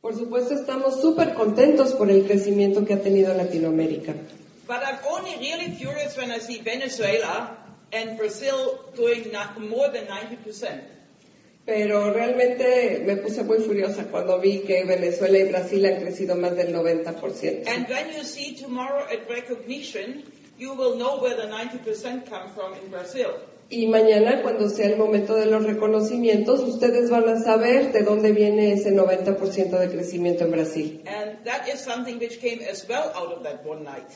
Por supuesto, estamos súper contentos por el crecimiento que ha tenido Latinoamérica. But I'm only really furious when I see Venezuela and Brazil doing more than 90%. Pero realmente me puse muy furiosa cuando vi que Venezuela y Brasil han crecido más del 90%. And when you see tomorrow at recognition, you will know where the 90% come from in Brazil. Y mañana, cuando sea el momento de los reconocimientos, ustedes van a saber de dónde viene ese 90% de crecimiento en Brasil. And that is something which came as well out of that one night.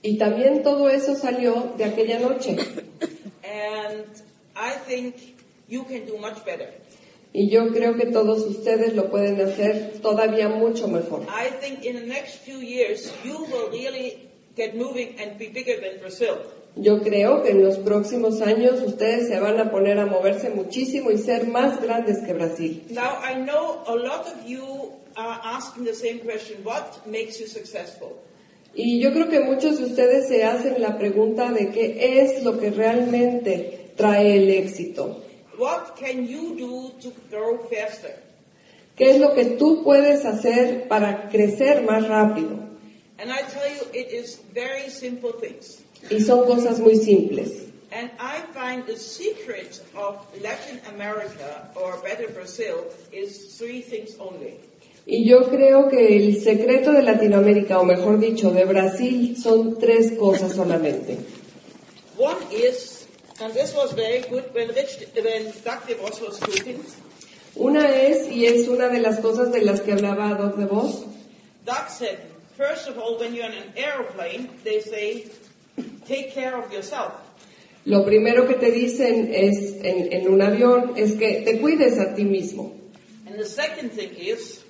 Y también todo eso salió de aquella noche. And I think you can do much better. Y yo creo que todos ustedes lo pueden hacer todavía mucho mejor. I think in the next few years, you will really get moving and be bigger than Brazil. Yo creo que en los próximos años ustedes se van a poner a moverse muchísimo y ser más grandes que Brasil. Now, I know a lot of you are asking the same question what makes you successful? Y yo creo que muchos de ustedes se hacen la pregunta de qué es lo que realmente trae el éxito. What can you do to grow faster? ¿Qué es lo que tú puedes hacer para crecer más rápido? And I tell you, it is very simple things. Y son cosas muy simples. And I find the secret of Latin America, or better Brazil, is three things only. Y yo creo que el secreto de Latinoamérica, o mejor dicho, de Brasil, son tres cosas solamente. One is, and this was very good when, Rich, when Doug DeVos was speaking, Una es, y es una de las cosas de las que hablaba Doc de Vos, Doug said, first of all, when you're in an airplane, they say, take care of yourself. lo primero que te dicen es en, en un avión es que te cuides a ti mismo. And the second thing is,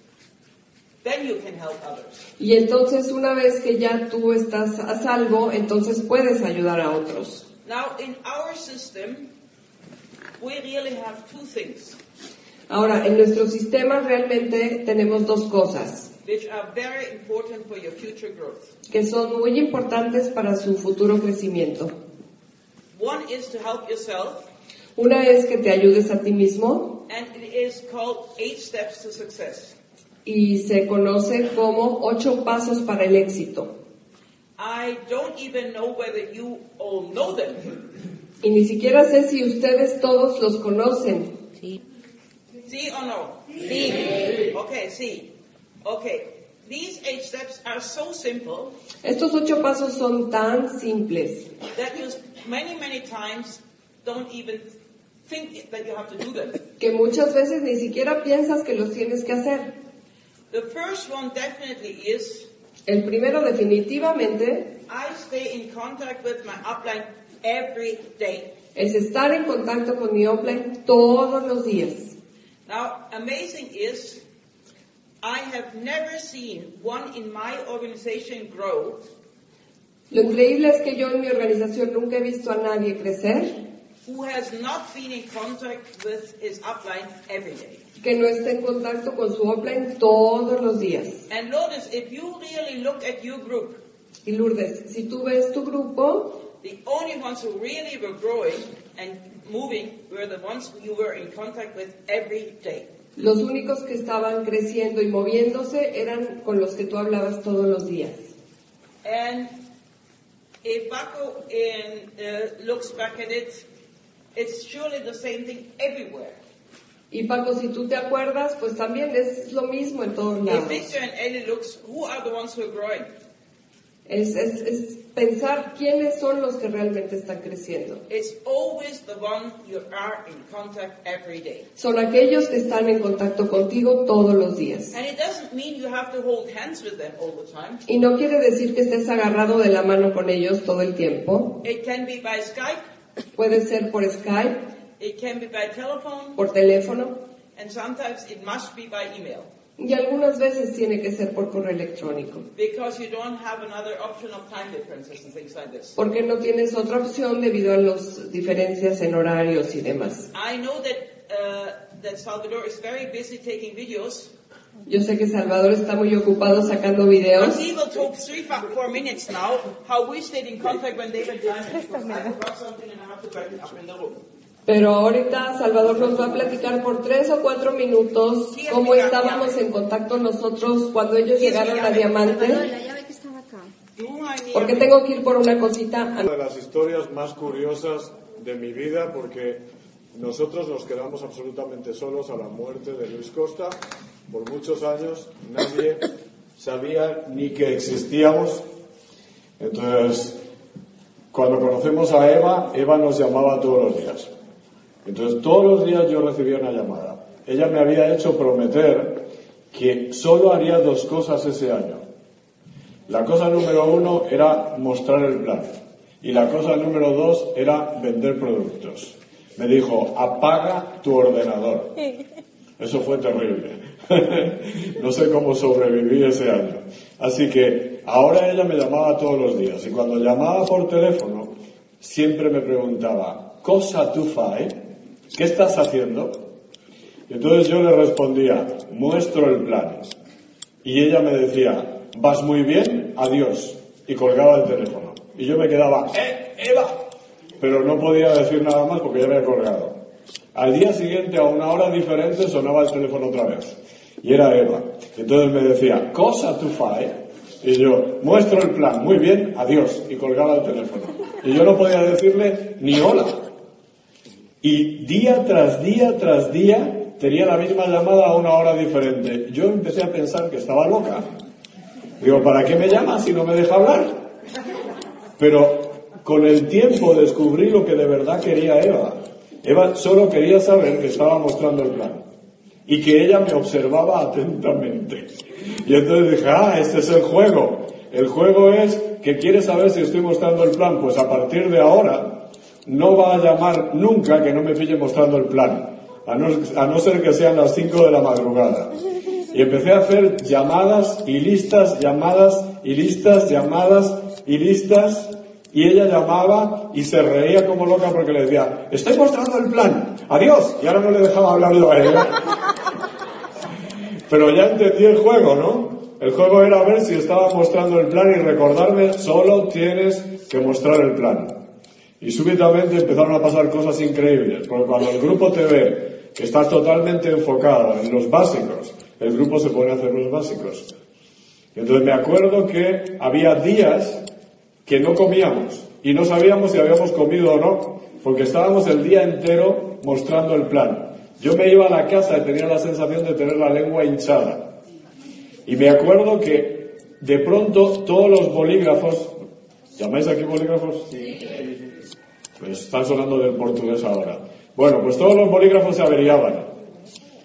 then you can help others. Y entonces una vez que ya tú estás a salvo, entonces puedes ayudar a otros. Now, in our system, we really have two things Ahora, en nuestro sistema realmente tenemos dos cosas which are very important for your future growth. que son muy importantes para su futuro crecimiento. One is to help yourself, Una es que te ayudes a ti mismo and it is called Eight Steps to Success. y se conoce como ocho pasos para el éxito. I don't even know whether you all know them. Y ni siquiera sé si ustedes todos los conocen. See or no? See. Okay, see. Okay. These eight steps are so simple Estos ocho pasos son tan simples that you many, many times don't even think that you have to do them. que muchas veces ni siquiera piensas que los tienes que hacer. The first one definitely is El primero definitivamente I stay in contact with my upline every day. es estar en contacto con mi offline todos los días. Now, amazing is I have never seen one in my organization grow Lo increíble es que yo en mi organización nunca he visto a nadie crecer who has not been in contact with his upline every day. que no esté en contacto con su offline todos los días. And notice, if you really look at your group, Y Lourdes, si tú ves tu grupo, the only ones who really were growing and moving were the ones who you were in contact with every day. Los únicos que estaban creciendo y moviéndose eran con los que tú hablabas todos los días. And if Baco in, uh, looks back at it, it's surely the same thing everywhere. Y Paco, si tú te acuerdas, pues también es lo mismo en todos If lados. Victor and Ellie looks, who are the ones who are growing? Es, es, es pensar quiénes son los que realmente están creciendo. It's always the one you are in contact every day. Son aquellos que están en contacto contigo todos los días. And it doesn't mean you have to hold hands with them all the time. Y no quiere decir que estés agarrado de la mano con ellos todo el tiempo. It can be by Skype, Puede ser por Skype, it can be by telephone, por teléfono and sometimes it must be by email. Y algunas veces tiene que ser por correo electrónico. because you don't have another option of time differences and things like this. Porque no tienes otra opción debido a las diferencias en horarios y demás. I know that uh, that Salvador is very busy taking videos. Yo sé que Salvador está muy ocupado sacando videos. Pero ahorita Salvador nos va a platicar por tres o cuatro minutos cómo estábamos en contacto nosotros cuando ellos llegaron a Diamante. La llave que estaba acá. Do I need Porque tengo que ir por una cosita. Una de las historias más curiosas de mi vida porque nosotros nos quedamos absolutamente solos a la muerte de Luis Costa. Por muchos años nadie sabía ni que existíamos. Entonces, cuando conocemos a Eva, Eva nos llamaba todos los días. Entonces, todos los días yo recibía una llamada. Ella me había hecho prometer que solo haría dos cosas ese año. La cosa número uno era mostrar el plan. Y la cosa número dos era vender productos. Me dijo, apaga tu ordenador. Eso fue terrible. no sé cómo sobreviví ese año. Así que ahora ella me llamaba todos los días. Y cuando llamaba por teléfono, siempre me preguntaba, ¿cosa tú fai? ¿Qué estás haciendo? Entonces yo le respondía, muestro el plan. Y ella me decía, vas muy bien, adiós. Y colgaba el teléfono. Y yo me quedaba, ¡eh, Eva! Pero no podía decir nada más porque ya había colgado. Al día siguiente, a una hora diferente, sonaba el teléfono otra vez. Y era Eva. Entonces me decía, cosa tu fai. Y yo, muestro el plan, muy bien, adiós. Y colgaba el teléfono. Y yo no podía decirle ni hola. Y día tras día tras día tenía la misma llamada a una hora diferente. Yo empecé a pensar que estaba loca. Digo, ¿para qué me llama si no me deja hablar? Pero con el tiempo descubrí lo que de verdad quería Eva. Eva solo quería saber que estaba mostrando el plan y que ella me observaba atentamente. Y entonces dije, ah, este es el juego. El juego es que quiere saber si estoy mostrando el plan. Pues a partir de ahora no va a llamar nunca que no me pille mostrando el plan, a no, a no ser que sean las 5 de la madrugada. Y empecé a hacer llamadas y listas, llamadas y listas, llamadas y listas. Y ella llamaba y se reía como loca porque le decía, estoy mostrando el plan, adiós. Y ahora no le dejaba hablar yo a ella. Pero ya entendí el juego, ¿no? El juego era ver si estaba mostrando el plan y recordarme, solo tienes que mostrar el plan. Y súbitamente empezaron a pasar cosas increíbles, porque cuando el grupo te ve que estás totalmente enfocado en los básicos, el grupo se pone a hacer los básicos. Entonces me acuerdo que había días que no comíamos y no sabíamos si habíamos comido o no, porque estábamos el día entero mostrando el plan. Yo me iba a la casa y tenía la sensación de tener la lengua hinchada. Y me acuerdo que de pronto todos los bolígrafos, ¿llamáis aquí bolígrafos? Pues están sonando del portugués ahora. Bueno, pues todos los bolígrafos se averiaban.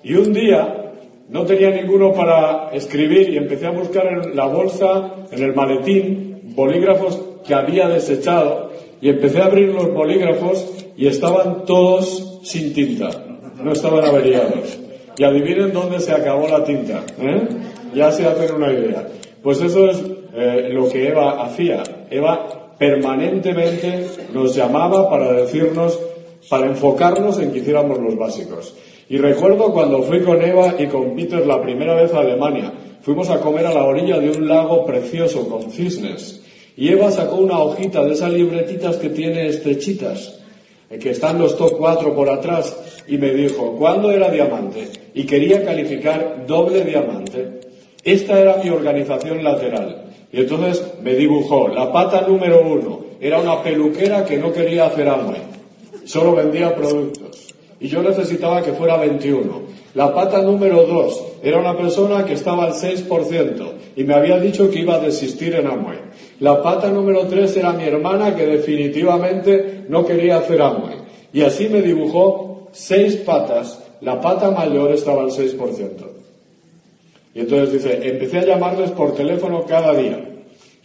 Y un día no tenía ninguno para escribir y empecé a buscar en la bolsa, en el maletín, bolígrafos que había desechado y empecé a abrir los bolígrafos y estaban todos sin tinta, no estaban averiados. Y adivinen dónde se acabó la tinta, ¿eh? Ya se hacen una idea. Pues eso es eh, lo que Eva hacía. Eva permanentemente nos llamaba para decirnos, para enfocarnos en que hiciéramos los básicos. Y recuerdo cuando fui con Eva y con Peter la primera vez a Alemania. Fuimos a comer a la orilla de un lago precioso con cisnes. Y Eva sacó una hojita de esas libretitas que tiene estrechitas, que están los top 4 por atrás, y me dijo, ¿cuándo era diamante? Y quería calificar doble diamante. Esta era mi organización lateral. Y entonces me dibujó la pata número uno. Era una peluquera que no quería hacer hambre. Solo vendía productos. Y yo necesitaba que fuera 21. La pata número dos era una persona que estaba al 6% y me había dicho que iba a desistir en Amway. La pata número tres era mi hermana que definitivamente no quería hacer Amway. Y así me dibujó seis patas. La pata mayor estaba al 6%. Y entonces dice, empecé a llamarles por teléfono cada día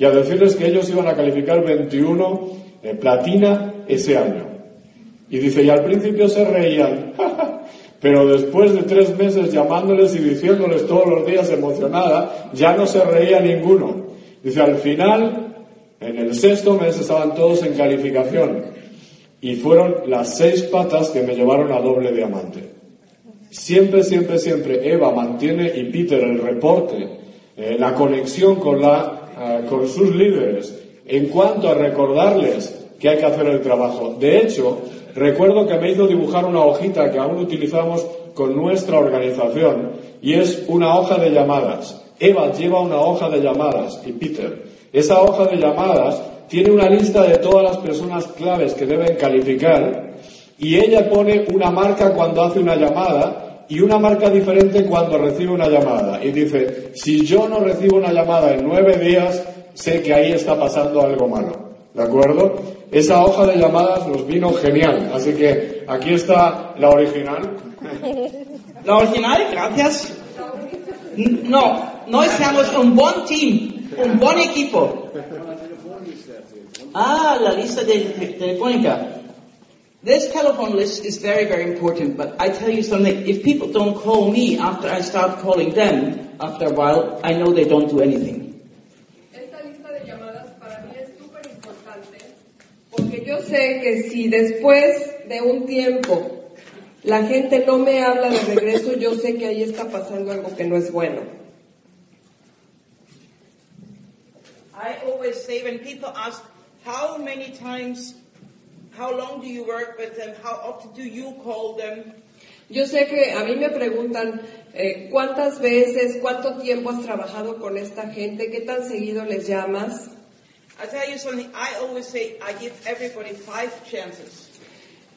y a decirles que ellos iban a calificar 21 eh, platina ese año. Y dice, y al principio se reían, Pero después de tres meses llamándoles y diciéndoles todos los días emocionada, ya no se reía ninguno. Dice, al final, en el sexto mes estaban todos en calificación. Y fueron las seis patas que me llevaron a doble diamante. Siempre, siempre, siempre Eva mantiene y Peter el reporte, eh, la conexión con, la, con sus líderes en cuanto a recordarles que hay que hacer el trabajo. De hecho, recuerdo que me hizo dibujar una hojita que aún utilizamos con nuestra organización y es una hoja de llamadas. Eva lleva una hoja de llamadas y Peter. Esa hoja de llamadas tiene una lista de todas las personas claves que deben calificar y ella pone una marca cuando hace una llamada y una marca diferente cuando recibe una llamada. Y dice, si yo no recibo una llamada en nueve días, sé que ahí está pasando algo malo. ¿De acuerdo? Esa hoja de llamadas nos vino genial. Así que aquí está la original. La original, gracias. No, no estamos un buen team, un buen equipo. Ah, la lista de, telefónica. This telephone list is very, very important, but I tell you something, if people don't call me after I start calling them, after a while, I know they don't do anything. Esta lista de llamadas para mí es súper importante porque yo sé que si después de un tiempo la gente no me habla de regreso, yo sé que ahí está pasando algo que no es bueno. I always say when people ask, how many times, how long do you work with them, how often do you call them? Yo sé que a mí me preguntan eh, cuántas veces, cuánto tiempo has trabajado con esta gente, qué tan seguido les llamas. I tell you something, I always say I give everybody five chances.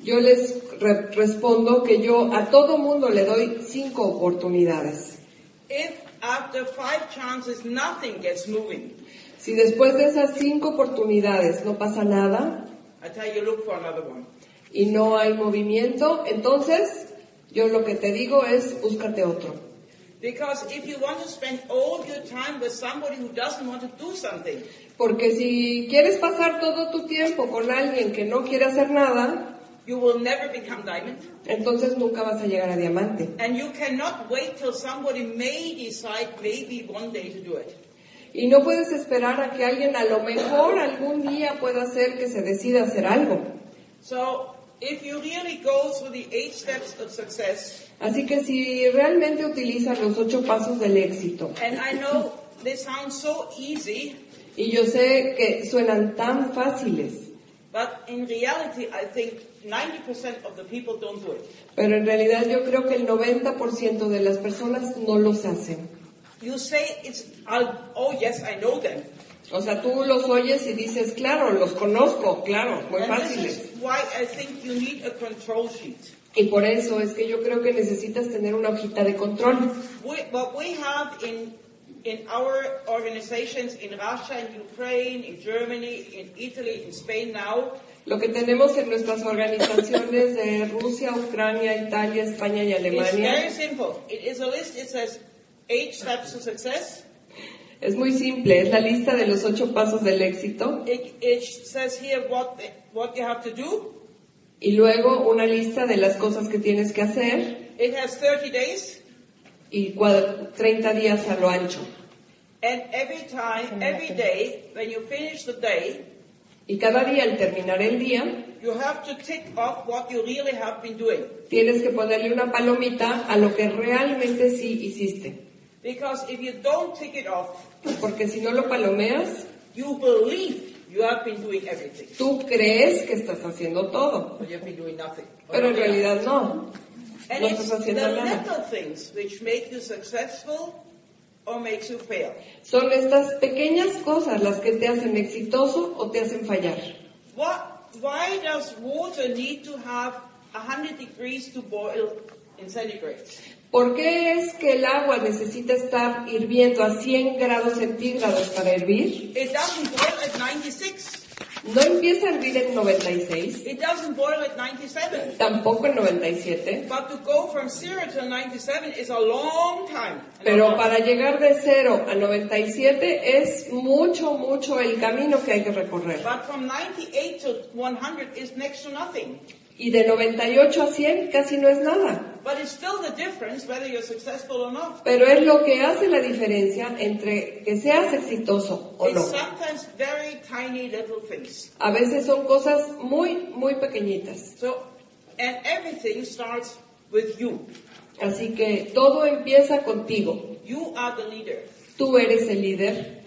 Yo les re- respondo que yo a todo mundo le doy cinco oportunidades. If after five chances nothing gets moving, Si después de esas cinco oportunidades no pasa nada Tell you look for another one. y no hay movimiento, entonces yo lo que te digo es búscate otro. Because if you want to spend all your time with somebody who doesn't want to do something, Porque si quieres pasar todo tu tiempo con alguien que no quiere hacer nada, you will never become diamond. entonces nunca vas a llegar a diamante. And you cannot wait till somebody may decide maybe one day to do it. Y no puedes esperar a que alguien a lo mejor algún día pueda hacer que se decida hacer algo. So if you really go through the eight steps of success, Así que si realmente utilizas los ocho pasos del éxito, and I know they sound so easy, y yo sé que suenan tan fáciles, but in reality I think 90% of the people don't do it. pero en realidad yo creo que el 90% de las personas no los hacen. You say it's, I'll, oh yes, I know them. O sea, tú los oyes y dices, claro, los conozco, claro, muy And this fáciles. is why I think you need a control sheet. Y por eso es que yo creo que necesitas tener una hojita de control. We, what we have in, in our organizations in Russia, in Ukraine, in Germany, in Italy, in Spain now, Lo que tenemos en nuestras organizaciones de Rusia, Ucrania, Italia, España y is very Alemania simple. It is a list, it says eight steps to success. es muy simple, es la lista de los ocho pasos del éxito It, it says here what, you have to do. y luego una lista de las cosas que tienes que hacer It has 30 days. y cua- 30 días a lo ancho. And every time, every day, when you finish the day, Y cada día al terminar el día you have to tick off what you really have been doing. tienes que ponerle una palomita a lo que realmente sí hiciste. Because if you don't tick it off, Porque si no lo palomeas, you believe you have been doing everything, tú crees que estás haciendo todo, but you've been doing nothing. pero en realidad no. And no it's estás the haciendo nada. little things which make you successful or makes you fail. Son estas pequeñas cosas las que te hacen exitoso o te hacen fallar. What, why does water need to have 100 degrees to boil in centigrade? ¿Por qué es que el agua necesita estar hirviendo a 100 grados centígrados para hervir? It doesn't boil at 96. No empieza a hervir en 96, It doesn't boil at 97. tampoco en 97, But to go from 0 to 97 is a long time. pero para llegar de 0 a 97 es mucho, mucho el camino que hay que recorrer. But from 98 to 100 is next to nothing. Y de 98 a 100 casi no es nada. But it's still the difference whether you're successful or not. Pero es lo que hace la diferencia entre que seas exitoso o It's no. sometimes very tiny little things. A veces son cosas muy, muy pequeñitas. So, and everything starts with you. Así que todo empieza contigo. You are the leader. Tú eres el líder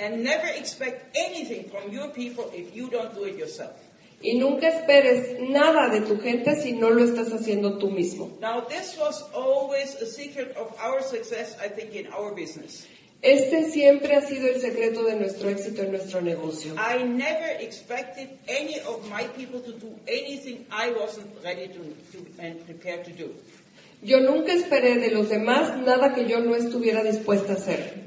Y nunca esperes nada de tu gente si no lo estás haciendo tú mismo. Now, this was always a secret of our success, I think, in our business. Este siempre ha sido el secreto de nuestro éxito en nuestro negocio. I never expected any of my people to do anything I wasn't ready to, to and prepared to do. Yo nunca esperé de los demás nada que yo no estuviera dispuesta a hacer.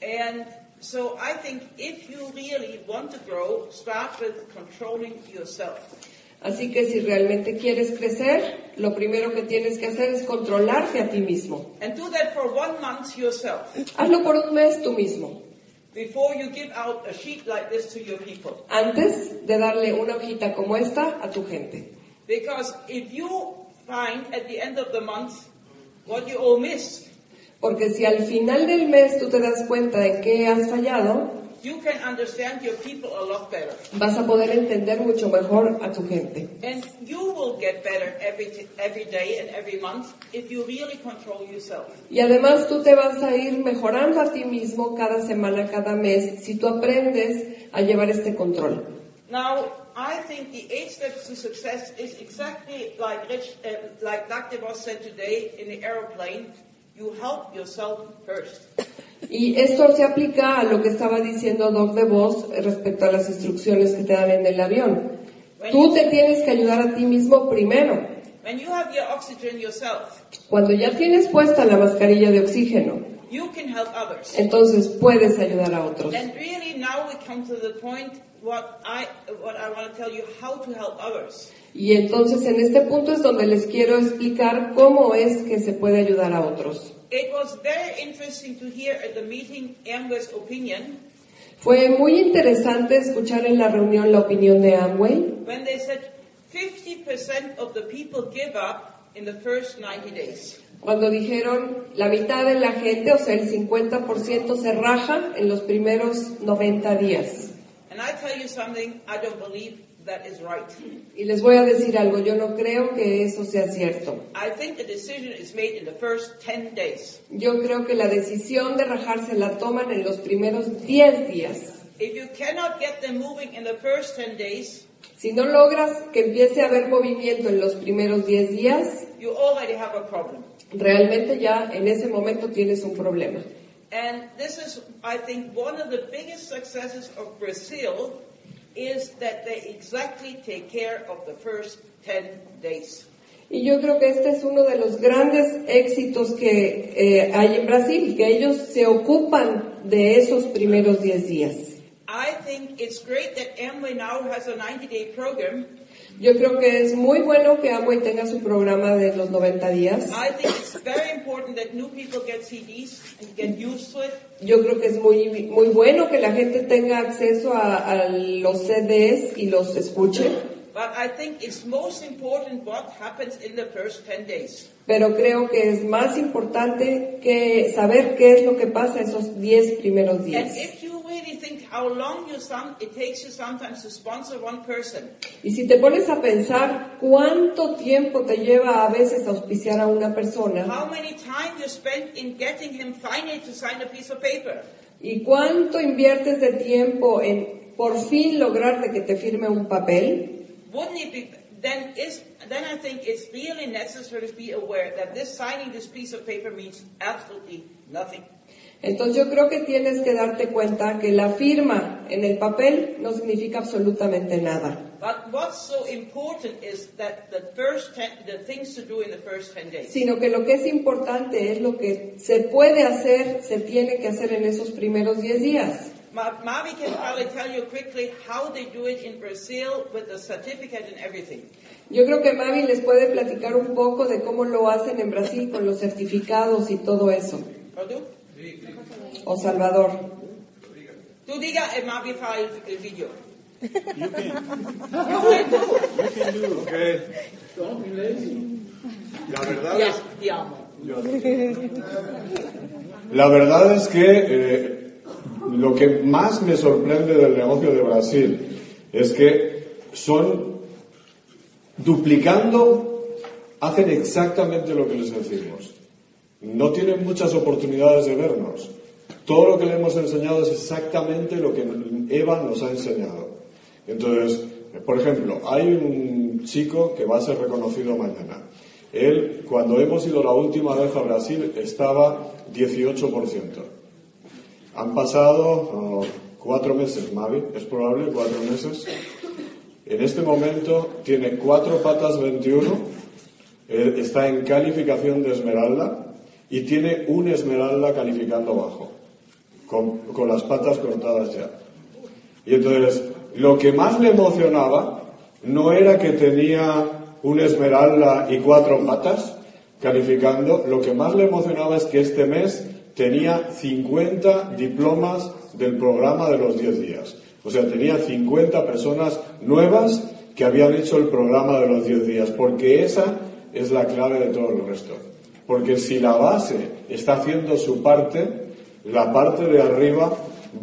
And so I think if you really want to grow, start with controlling yourself. Así que si realmente quieres crecer, lo primero que tienes que hacer es controlarte a ti mismo. And do that for one month yourself Hazlo por un mes tú mismo, before you give out a sheet like this to your people. antes de darle una hojita como esta a tu gente. Because if you find at the end of the month what you all missed, Porque si al final del mes tú te das cuenta de que has fallado, you can understand your people a lot better. vas a poder entender mucho mejor a tu gente. And you will get better every, t- every day and every month if you really control yourself. Y además tú te vas a ir mejorando a ti mismo cada semana, cada mes, si tú aprendes a llevar este control. Now, I think the eight steps to success is exactly like Rich, uh, like Dr. Voss said today in the aeroplane. You help yourself first. Y esto se aplica a lo que estaba diciendo Doc de Vos respecto a las instrucciones que te dan en el avión. Tú te tienes que ayudar a ti mismo primero. When you have your oxygen yourself, Cuando ya tienes puesta la mascarilla de oxígeno, you can help others. entonces puedes ayudar a otros. And really now we come to the point what I, what I want to tell you how to help others. Y entonces en este punto es donde les quiero explicar cómo es que se puede ayudar a otros. It was very interesting to hear at the meeting Amway's opinion Fue muy interesante escuchar en la reunión la opinión de Amway when they said 50% of the people give up in the first 90 days. cuando dijeron la mitad de la gente, o sea, el 50% se raja en los primeros 90 días. And I tell you something, I don't believe that is right. Y les voy a decir algo, yo no creo que eso sea cierto. I think the decision is made in the first 10 days. Yo creo que la decisión de rajarse la toman en los primeros 10 días. If you cannot get them moving in the first 10 days, Si no logras que empiece a haber movimiento en los primeros 10 días, you already have a problem. realmente ya en ese momento tienes un problema. And this is, I think, one of the biggest successes of Brazil is that they exactly take care of the first 10 days. Y yo creo que este es uno de los grandes éxitos que eh, hay en Brasil, que ellos se ocupan de esos primeros 10 días. I think it's great that Amway now has a 90-day program. Yo creo que es muy bueno que Amway tenga su programa de los 90 días. I think it's very important that new people get CDs and get used to it. Yo creo que es muy, muy bueno que la gente tenga acceso a, a los CDs y los escuche, But I think it's most important what happens in the first 10 days. pero creo que es más importante que saber qué es lo que pasa esos 10 primeros And días. if you really think how long you some, it takes you sometimes to sponsor one person, Y si te pones a pensar cuánto tiempo te lleva a veces auspiciar a una persona how many time you spend in getting him finally to sign a piece of paper, y cuánto inviertes de tiempo en por fin lograr de que te firme un papel, wouldn't it be, then is, then I think it's really necessary to be aware that this signing this piece of paper means absolutely nothing. Entonces yo creo que tienes que darte cuenta que la firma en el papel no significa absolutamente nada. But what's so important is that the first ten, the things to do in the first 10 days. sino que lo que es importante es lo que se puede hacer, se tiene que hacer en esos primeros 10 días. Ma- Mavi can probably tell you quickly how they do it in Brazil with the certificate and everything. Yo creo que Mavi les puede platicar un poco de cómo lo hacen en Brasil con los certificados y todo eso. Do? O Salvador. Tu diga e fa il, il video. You can. You can do. Okay. Don't be lazy. La verdad Yes, es, ti amo. la verdad es que eh, lo que más me sorprende del negocio de Brasil es que son duplicando, hacen exactamente lo que les decimos. No tienen muchas oportunidades de vernos. Todo lo que le hemos enseñado es exactamente lo que Eva nos ha enseñado. Entonces, por ejemplo, hay un chico que va a ser reconocido mañana. Él, cuando hemos ido la última vez a Brasil, estaba 18%. Han pasado oh, cuatro meses, Mavi, es probable, cuatro meses. En este momento tiene cuatro patas 21, eh, está en calificación de esmeralda y tiene un esmeralda calificando bajo, con, las patas cortadas ya. Y entonces, lo que más le emocionaba no era que tenía un esmeralda y cuatro patas calificando, lo que más le emocionaba es que este mes tenía 50 diplomas del programa de los 10 días. O sea, tenía 50 personas nuevas que habían hecho el programa de los 10 días, porque esa es la clave de todo el resto. Porque si la base está haciendo su parte, la parte de arriba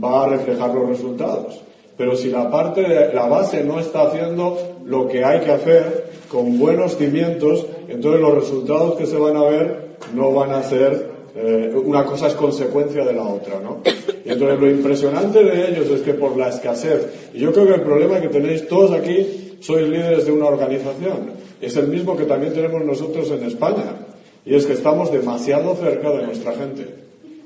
va a reflejar los resultados. Pero si la parte de la base no está haciendo lo que hay que hacer con buenos cimientos, entonces los resultados que se van a ver no van a ser eh, una cosa es consecuencia de la otra, ¿no? Entonces lo impresionante de ellos es que por la escasez, y yo creo que el problema que tenéis todos aquí, sois líderes de una organización, es el mismo que también tenemos nosotros en España, y es que estamos demasiado cerca de nuestra gente.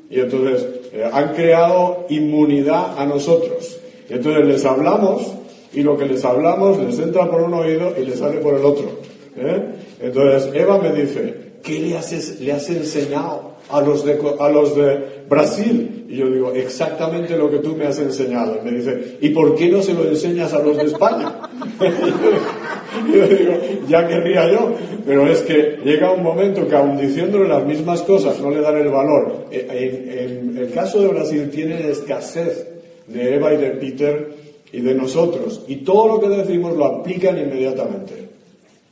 Y entonces eh, han creado inmunidad a nosotros. Y entonces les hablamos y lo que les hablamos les entra por un oído y les sale por el otro. ¿eh? Entonces Eva me dice, ¿qué le has, le has enseñado a los, de, a los de Brasil? Y yo digo, exactamente lo que tú me has enseñado. Y me dice, ¿y por qué no se lo enseñas a los de España? y yo digo, ya querría yo. Pero es que llega un momento que aun diciéndole las mismas cosas no le dan el valor. En, en el caso de Brasil tienen escasez de Eva y de Peter y de nosotros. Y todo lo que decimos lo aplican inmediatamente.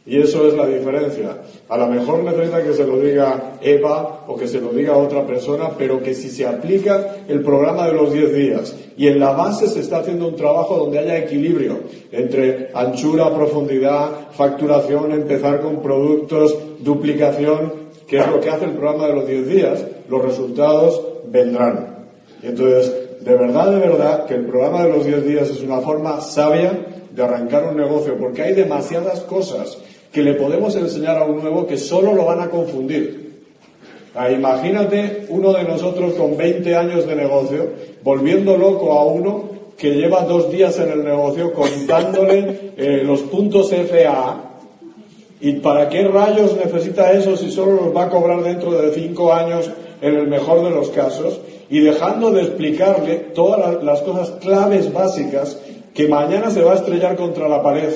Y eso es la diferencia. A lo mejor necesita que se lo diga Eva o que se lo diga otra persona, pero que si se aplica el programa de los 10 días y en la base se está haciendo un trabajo donde haya equilibrio entre anchura, profundidad, facturación, empezar con productos, duplicación, que es lo que hace el programa de los 10 días, los resultados vendrán. Y entonces, de verdad, de verdad, que el programa de los 10 días es una forma sabia de arrancar un negocio, porque hay demasiadas cosas que le podemos enseñar a un nuevo que solo lo van a confundir. Ah, imagínate uno de nosotros con 20 años de negocio volviendo loco a uno que lleva dos días en el negocio contándole eh, los puntos FA. ¿Y para qué rayos necesita eso si solo los va a cobrar dentro de cinco años en el mejor de los casos? Y dejando de explicarle todas las cosas claves básicas que mañana se va a estrellar contra la pared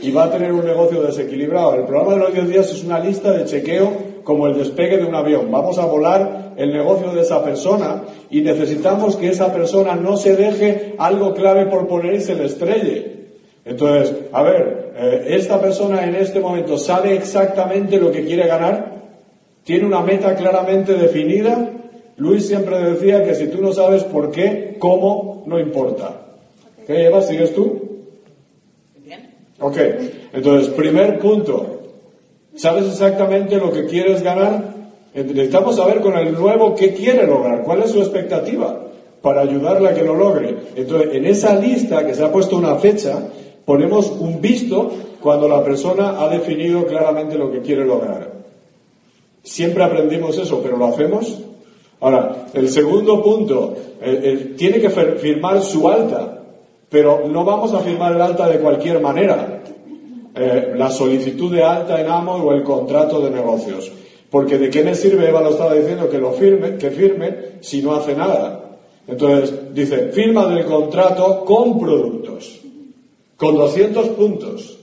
y va a tener un negocio desequilibrado. El programa de los 10 días es una lista de chequeo como el despegue de un avión. Vamos a volar el negocio de esa persona y necesitamos que esa persona no se deje algo clave por poner y se le estrelle. Entonces, a ver, eh, esta persona en este momento sabe exactamente lo que quiere ganar, tiene una meta claramente definida. Luis siempre decía que si tú no sabes por qué, cómo, no importa. ¿Qué Eva? ¿Sigues tú? Ok, entonces, primer punto. ¿Sabes exactamente lo que quieres ganar? Necesitamos saber con el nuevo qué quiere lograr, cuál es su expectativa para ayudarle a que lo logre. Entonces, en esa lista que se ha puesto una fecha, ponemos un visto cuando la persona ha definido claramente lo que quiere lograr. Siempre aprendimos eso, pero ¿lo hacemos? Ahora, el segundo punto, tiene que firmar su alta. Pero no vamos a firmar el alta de cualquier manera. Eh, la solicitud de alta en AMO o el contrato de negocios. Porque de qué me sirve, Eva lo estaba diciendo, que lo firme, que firme si no hace nada. Entonces, dice, firma del contrato con productos. Con 200 puntos.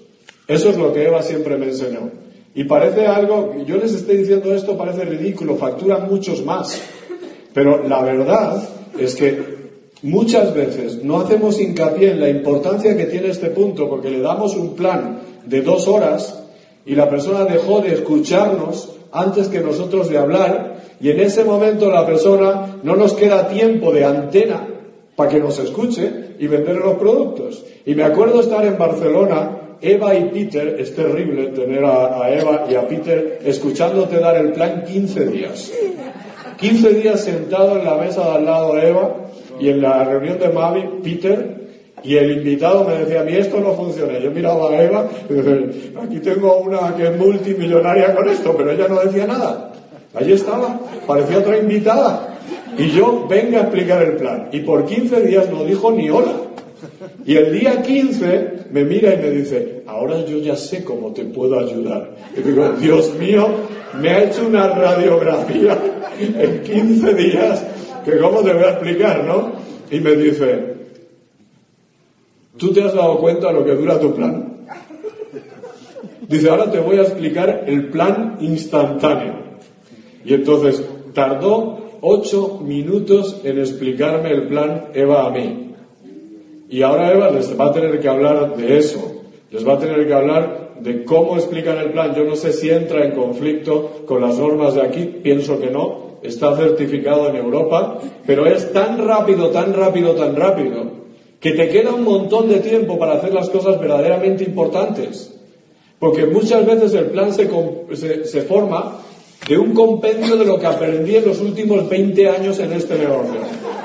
Eso es lo que Eva siempre me enseñó. Y parece algo, yo les estoy diciendo esto, parece ridículo, facturan muchos más. Pero la verdad es que muchas veces no hacemos hincapié en la importancia que tiene este punto porque le damos un plan de dos horas y la persona dejó de escucharnos antes que nosotros de hablar y en ese momento la persona no nos queda tiempo de antena para que nos escuche y vender los productos. Y me acuerdo estar en Barcelona, Eva y Peter, es terrible tener a, Eva y a Peter escuchándote dar el plan 15 días. 15 días sentado en la mesa de al lado de Eva y en la reunión de Mavi, Peter, y el invitado me decía, a mí esto no funciona. Yo miraba a Eva y decía, aquí tengo una que es multimillonaria con esto, pero ella no decía nada. Allí estaba, parecía otra invitada. Y yo venga a explicar el plan. Y por 15 días no dijo ni hola. Y el día 15 me mira y me dice, ahora yo ya sé cómo te puedo ayudar. Y digo, Dios mío, me ha hecho una radiografía en 15 días, que cómo te voy a explicar, ¿no? Y me dice, ¿tú te has dado cuenta de lo que dura tu plan? Dice, ahora te voy a explicar el plan instantáneo. Y entonces tardó ocho minutos en explicarme el plan Eva a mí. Y ahora Eva les va a tener que hablar de eso. Les va a tener que hablar de cómo explican el plan. Yo no sé si entra en conflicto con las normas de aquí, pienso que no. Está certificado en Europa, pero es tan rápido, tan rápido, tan rápido, que te queda un montón de tiempo para hacer las cosas verdaderamente importantes. Porque muchas veces el plan se, se, se forma de un compendio de lo que aprendí en los últimos 20 años en este negocio.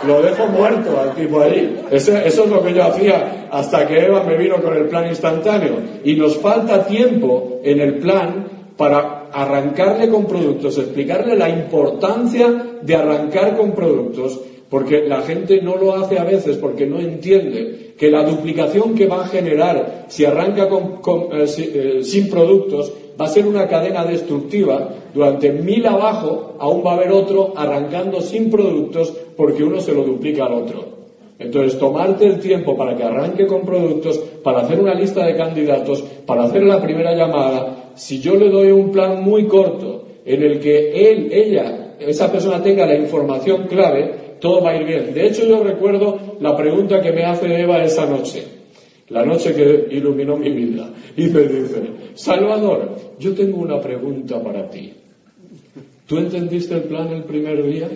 Lo dejo muerto al tipo ahí. eso es lo que yo hacía hasta que Eva me vino con el plan instantáneo. Y nos falta tiempo en el plan para arrancarle con productos, explicarle la importancia de arrancar con productos, porque la gente no lo hace a veces porque no entiende que la duplicación que va a generar si arranca eh, eh, sin productos va a ser una cadena destructiva. Durante mil abajo aún va a haber otro arrancando sin productos porque uno se lo duplica al otro. Entonces, tomarte el tiempo para que arranque con productos, para hacer una lista de candidatos, para hacer la primera llamada, si yo le doy un plan muy corto en el que él, ella, esa persona tenga la información clave, todo va a ir bien. De hecho, yo recuerdo la pregunta que me hace Eva esa noche la noche que iluminó mi vida, y me dice, Salvador, yo tengo una pregunta para ti. ¿Tú entendiste el plan el primer día?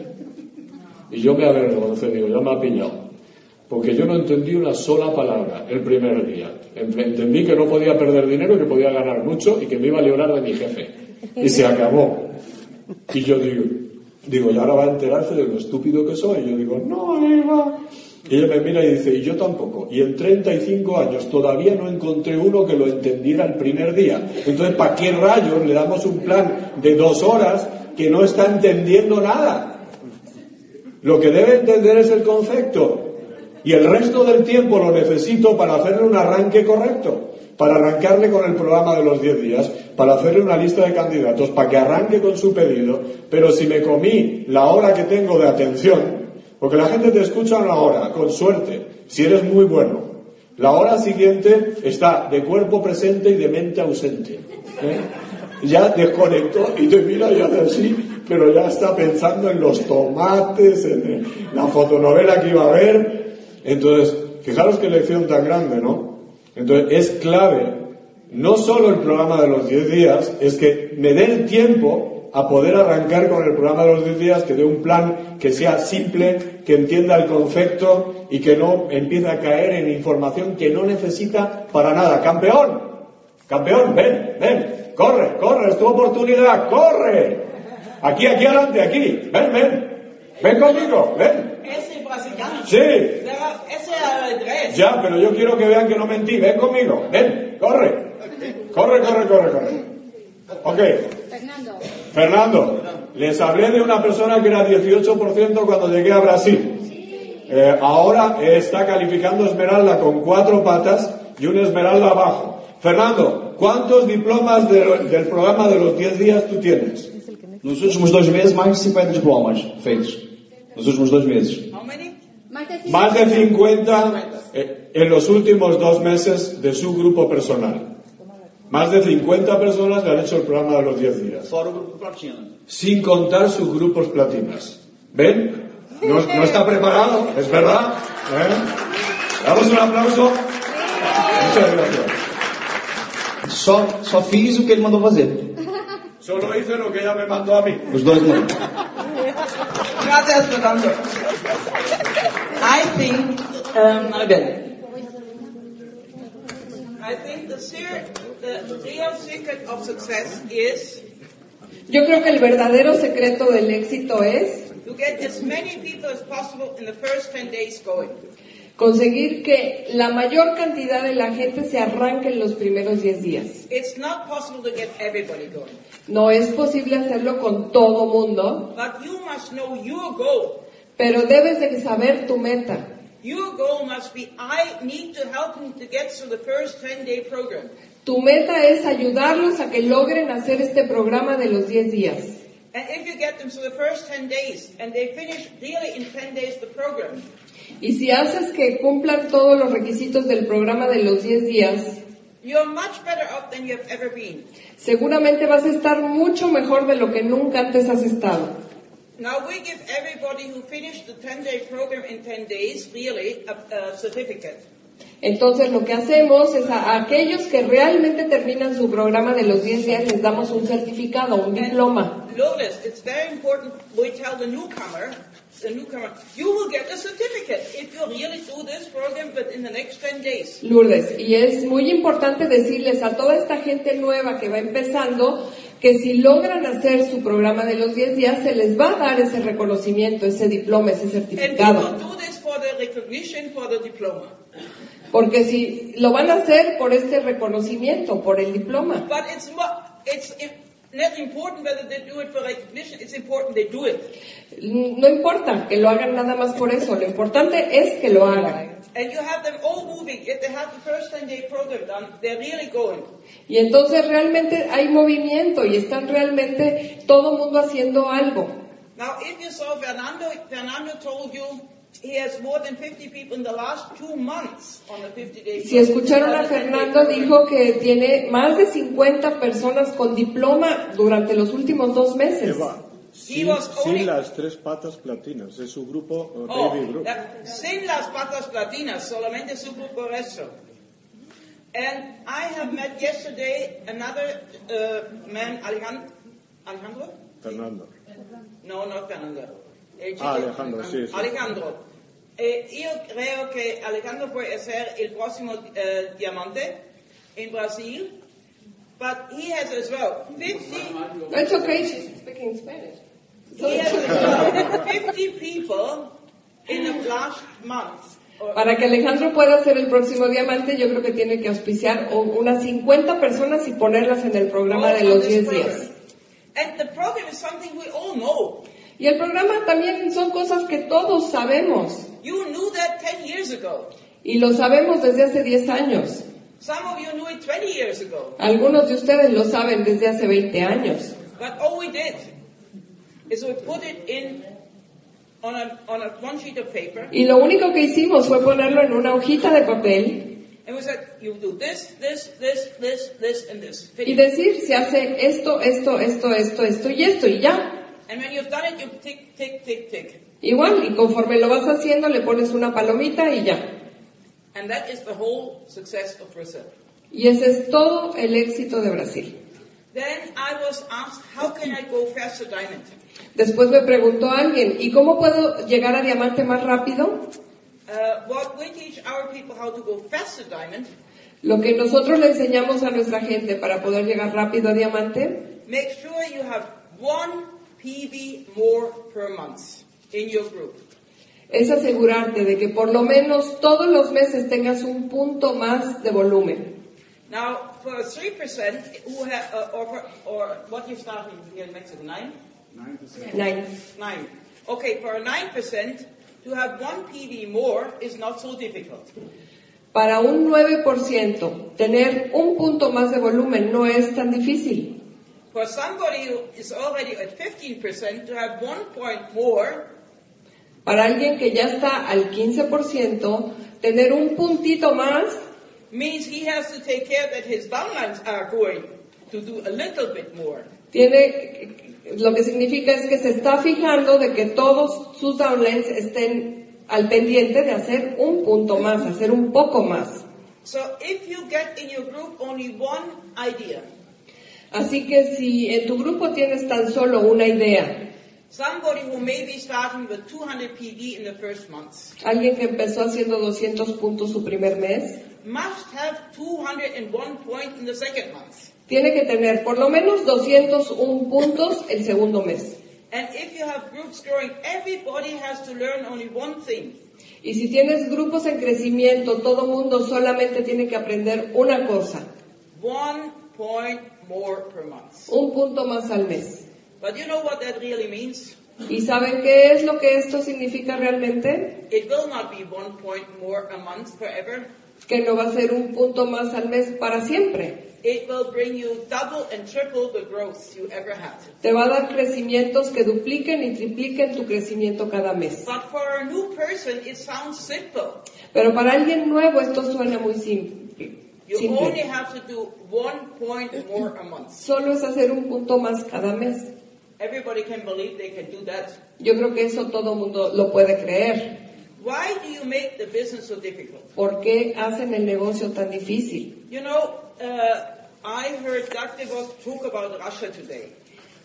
Y yo me avergoncé, digo, ya me ha pillado. Porque yo no entendí una sola palabra el primer día. Entendí que no podía perder dinero, que podía ganar mucho y que me iba a librar de mi jefe. Y se acabó. Y yo digo, digo, y ahora va a enterarse de lo estúpido que soy. Y yo digo, no, Eva, y ella me mira y dice, y yo tampoco. Y en 35 años todavía no encontré uno que lo entendiera el primer día. Entonces, ¿para qué rayos le damos un plan de dos horas que no está entendiendo nada? Lo que debe entender es el concepto. Y el resto del tiempo lo necesito para hacerle un arranque correcto, para arrancarle con el programa de los 10 días, para hacerle una lista de candidatos, para que arranque con su pedido. Pero si me comí la hora que tengo de atención, porque la gente te escucha una hora, con suerte, si eres muy bueno. La hora siguiente está de cuerpo presente y de mente ausente. ¿eh? Ya desconectó y te mira y hace así, pero ya está pensando en los tomates, en la fotonovela que iba a ver. Entonces, fijaros qué lección tan grande, ¿no? Entonces, es clave, no solo el programa de los 10 días, es que me dé el tiempo a poder arrancar con el programa de los 10 días, que dé un plan que sea simple, que entienda el concepto y que no empiece a caer en información que no necesita para nada. Campeón, campeón, ven, ven, corre, corre, es tu oportunidad, corre. Aquí, aquí adelante, aquí, ven, ven, ven conmigo, ven. Ese brasileño. Sí. Ese Ya, pero yo quiero que vean que no mentí, ven conmigo, ven, corre. Corre, corre, corre, corre. Ok. Fernando. Fernando, les hablé de una persona que era 18% cuando llegué a Brasil. Eh, ahora está calificando Esmeralda con cuatro patas y un Esmeralda abajo. Fernando, ¿cuántos diplomas del programa de los 10 días tú tienes? Nos últimos dos meses, más de 50 diplomas feitos. Nos últimos dos meses. Más de 50 eh, en los últimos dos meses de su grupo personal. Más de 50 personas le han hecho el programa de los 10 días. Sin contar sus grupos platinas. ¿Ven? No, no está preparado, es verdad. ¿Eh? Damos un aplauso. Muchas gracias. Só, só fiz o que ele mandou fazer. Solo hice lo que ella me mandó a mí. Os dois não. Gracias, Fernando. I think, um, again, I think the, the real secret of success is Yo creo que el verdadero secreto del éxito es to get as many people as possible in the first 10 days going. Conseguir que la mayor cantidad de la gente se arranque en los primeros 10 días. It's not possible to get everybody going, No es posible hacerlo con todo mundo, but you must know your goal. pero debes de saber tu meta. Your goal must be, I need to help them to get through the first 10 day program. Tu meta es ayudarlos a que logren hacer este programa de los 10 días. And if you get them through the first 10 days and they finish really in 10 days the program, Y si haces que cumplan todos los requisitos del programa de los 10 días, you're much better off than you have ever been. seguramente vas a estar mucho mejor de lo que nunca antes has estado. Now we give everybody who finished the 10 day program in 10 days really a, a certificate. Entonces lo que hacemos es a, a aquellos que realmente terminan su programa de los 10 días les damos un certificado, un diploma. Notice, it's very important we tell the newcomer, the newcomer, you will get a certificate if you really do this program but in the next 10 days. Lourdes, y es muy importante decirles a toda esta gente nueva que va empezando que si logran hacer su programa de los 10 días se les va a dar ese reconocimiento, ese diploma, ese certificado. will do this for the recognition for the diploma. Porque si lo van a hacer por este reconocimiento, por el diploma. But it's, it's im- not important whether they do it for recognition, it's important they do it. No importa que lo hagan nada más por eso, lo importante es que lo hagan. And you have them all moving. If they have the first 10 day program done, they're really going. Y entonces realmente hay movimiento y están realmente todo mundo haciendo algo. Now, if you saw Fernando, Fernando told you he has more than 50 people in the last two months on the 50 day Si escucharon a Fernando, dijo que tiene más de 50 personas con diploma durante los últimos dos meses. Eva, sin, sin las tres patas platinas, es su grupo uh, Oh, Baby Group. that- sin las patas platinas, solamente su grupo resto. And I have met yesterday another uh, man, Alejandro. Alejandro? Fernando. No, no Fernando. Chico- Ah, Alejandro, sí, sí. Alejandro. Eh, yo creo que Alejandro puede ser el próximo eh, diamante en Brasil. But he has as well 50, No, it's okay, she's speaking Spanish. he has as well 50 people in the last month. Para que Alejandro pueda ser el próximo diamante, yo creo que tiene que auspiciar unas 50 personas y ponerlas en el programa de all on los this 10 program. días. And the program is something we all know. Y el programa también son cosas que todos sabemos You knew that 10 years ago. y lo sabemos desde hace 10 años. Some of you knew it 20 years ago. Algunos de ustedes lo saben desde hace 20 años. But all we did is we put it in on a, on a one sheet of paper Y lo único que hicimos fue ponerlo en una hojita de papel and we said, you do this, this, this, this, this, and this. y decir, se hace esto, esto, esto, esto, esto y esto y ya. And when you've done it, you tick, tick, tick, tick. Igual, y conforme lo vas haciendo, le pones una palomita y ya. And that is the whole success of Brazil. Y ese es todo el éxito de Brasil. Then I was asked, how can I go faster diamond? Después me preguntó alguien, ¿y cómo puedo llegar a diamante más rápido? What we teach our people how to go faster diamond, Lo que nosotros le enseñamos a nuestra gente para poder llegar rápido a diamante, make sure you have one PV more per month in your group. es asegurarte de que por lo menos todos los meses tengas un punto más de volumen. Now, for a 3% who have, uh, or, or what you starting here in Mexico, 9? Nine. 9. Okay, for a 9%, to have one PV more is not so difficult. Para un 9%, tener un punto más de volumen no es tan difícil. For somebody who is already at 15%, to have one point more Para alguien que ya está al 15%, tener un puntito más means he has to take care that his downlines are going to do a little bit more. tiene, lo que significa es que se está fijando de que todos sus downlines estén al pendiente de hacer un punto más, hacer un poco más. So if you get in your group only one idea, Así que si en tu grupo tienes tan solo una idea, somebody who may be starting with 200 PV in the first month alguien que empezó haciendo 200 puntos su primer mes, must have 201 point in the second month. tiene que tener por lo menos 201 puntos el segundo mes. And if you have groups growing, everybody has to learn only one thing. Y si tienes grupos en crecimiento, todo mundo solamente tiene que aprender una cosa, One point more per month. un punto más al mes. But you know what that really means? ¿Y saben qué es lo que esto significa realmente? It will not be one point more a month forever. Que no va a ser un punto más al mes para siempre. It will bring you double and triple the growth you ever had. Te va a dar crecimientos que dupliquen y tripliquen tu crecimiento cada mes. But for a new person, it sounds simple. Pero para alguien nuevo esto suena muy simple. You only have to do one point more a month. Solo es hacer un punto más cada mes. Everybody can believe they can do that. Yo creo que eso todo mundo lo puede creer. Why do you make the business so difficult? ¿Por qué hacen el negocio tan difícil? You know, uh, I heard Dr. DeVos talk about Russia today.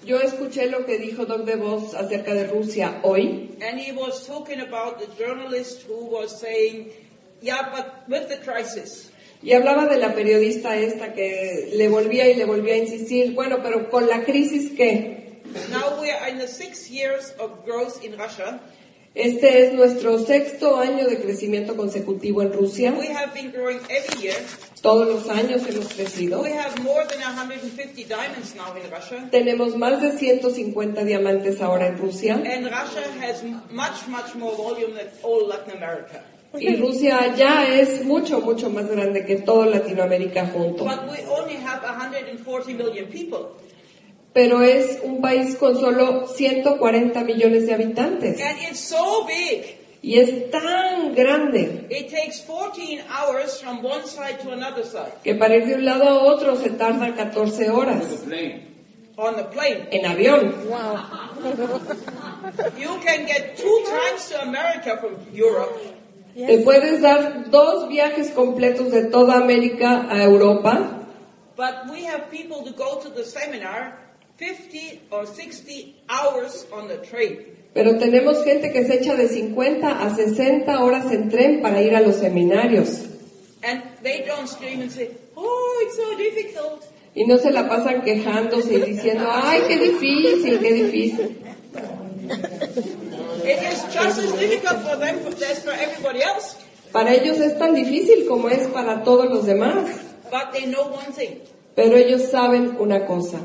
Yo escuché lo que dijo Doc DeVos acerca de Rusia hoy And he was talking about the journalist who was saying, yeah, but with the crisis, y hablaba de la periodista esta que le volvía y le volvía a insistir, bueno, pero con la crisis qué? now we are in the six years of growth in Russia. Este es nuestro sexto año de crecimiento consecutivo en Rusia. We have been growing every year. Todos los años hemos crecido. We have more than 150 diamonds now in Russia. Tenemos más de 150 diamantes ahora en Rusia. And Russia has much, much more volume than all Latin America. Y Rusia ya es mucho, mucho más grande que toda Latinoamérica junto. But we only have 140 million people. Pero es un país con solo 140 millones de habitantes. And it's so big. Y es tan grande It takes 14 hours from one side to another side que para ir de un lado a otro se tarda 14 horas on the plane. en avión. You can get two times to America from Europe. Te puedes dar dos viajes completos de toda América a Europa, But we have people to go to the seminar 50 or 60 hours on the train. pero tenemos gente que se echa de 50 a 60 horas en tren para ir a los seminarios. And they don't scream and say, oh, it's so difficult. Y no se la pasan quejándose y diciendo, ay, qué difícil, qué difícil. Para ellos es tan difícil como es para todos los demás. But they know one thing. Pero ellos saben una cosa.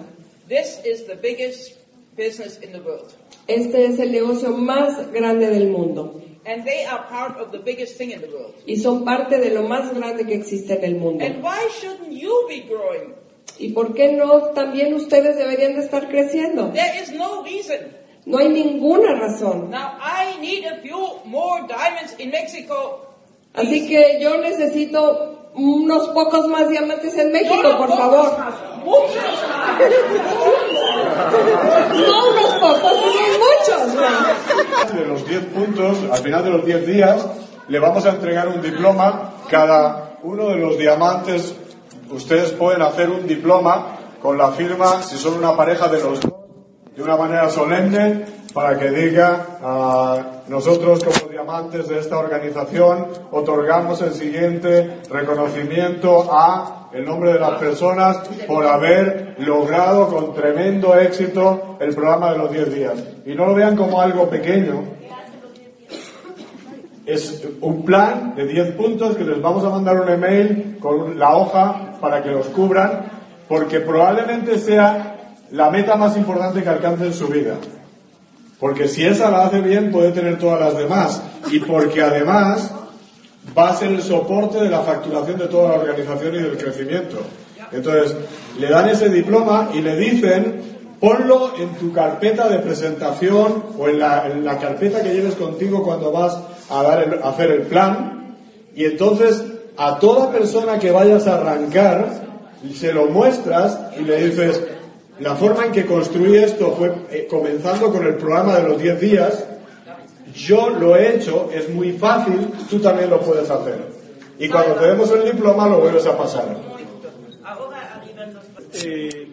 This is the biggest business in the world. Este es el negocio más grande del mundo. And they are part of the biggest thing in the world. Y son parte de lo más grande que existe en el mundo. And why shouldn't you be growing? ¿Y por qué no también ustedes deberían de estar creciendo? There is no reason. No hay ninguna razón. Now, I need a few more diamonds in Mexico. Así que yo necesito unos pocos más diamantes en México, No, no, por pocos favor. Muchos más. No unos pocos, sino muchos más. De los 10 puntos, al final de los 10 días, le vamos a entregar un diploma. Cada uno de los diamantes, ustedes pueden hacer un diploma con la firma, si son una pareja de los dos, de una manera solemne, para que diga, ah, nosotros como diamantes de esta organización otorgamos el siguiente reconocimiento a el nombre de las personas por haber logrado con tremendo éxito el programa de los 10 días. Y no lo vean como algo pequeño, es un plan de 10 puntos que les vamos a mandar un email con la hoja para que los cubran, porque probablemente sea la meta más importante que alcance en su vida. Porque si esa la hace bien, puede tener todas las demás. Y porque además va a ser el soporte de la facturación de toda la organización y del crecimiento. Entonces, le dan ese diploma y le dicen, ponlo en tu carpeta de presentación o en la, en la carpeta que lleves contigo cuando vas a, dar el- a hacer el plan. Y entonces, a toda persona que vayas a arrancar, se lo muestras y le dices, la forma en que construí esto fue eh, comenzando con el programa de los 10 días, yo lo he hecho, es muy fácil, tú también lo puedes hacer. Y cuando te demos el diploma lo vuelves a pasar. Eh,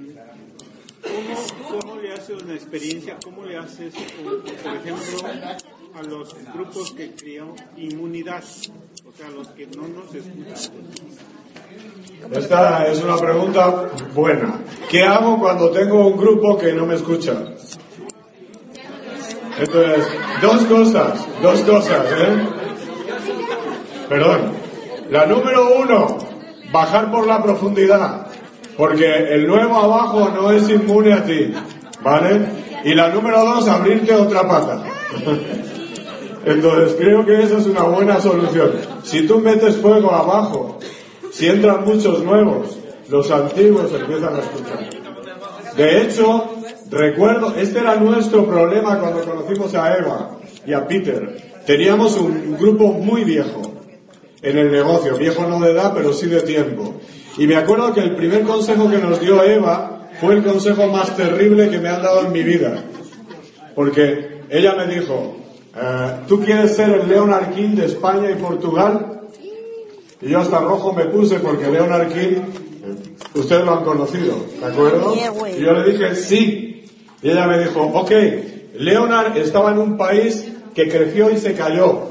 ¿cómo, ¿Cómo le haces una experiencia? ¿Cómo le haces, por ejemplo, a los grupos que crean inmunidad? O sea, los que no nos escuchan. Esta es una pregunta buena. ¿Qué hago cuando tengo un grupo que no me escucha? Entonces, dos cosas, dos cosas, ¿eh? Perdón. La número uno, bajar por la profundidad, porque el nuevo abajo no es inmune a ti, ¿vale? Y la número dos, abrirte otra pata. Entonces, creo que esa es una buena solución. Si tú metes fuego abajo, si entran muchos nuevos, los antiguos empiezan a escuchar. De hecho, recuerdo, este era nuestro problema cuando conocimos a Eva y a Peter. Teníamos un grupo muy viejo en el negocio, viejo no de edad, pero sí de tiempo. Y me acuerdo que el primer consejo que nos dio Eva fue el consejo más terrible que me han dado en mi vida. Porque ella me dijo, eh, ¿tú quieres ser el Leonard King de España y Portugal? Y yo hasta rojo me puse porque Leonard King, ustedes lo han conocido, ¿de acuerdo? Y yo le dije, sí. Y ella me dijo, ok, Leonard estaba en un país que creció y se cayó.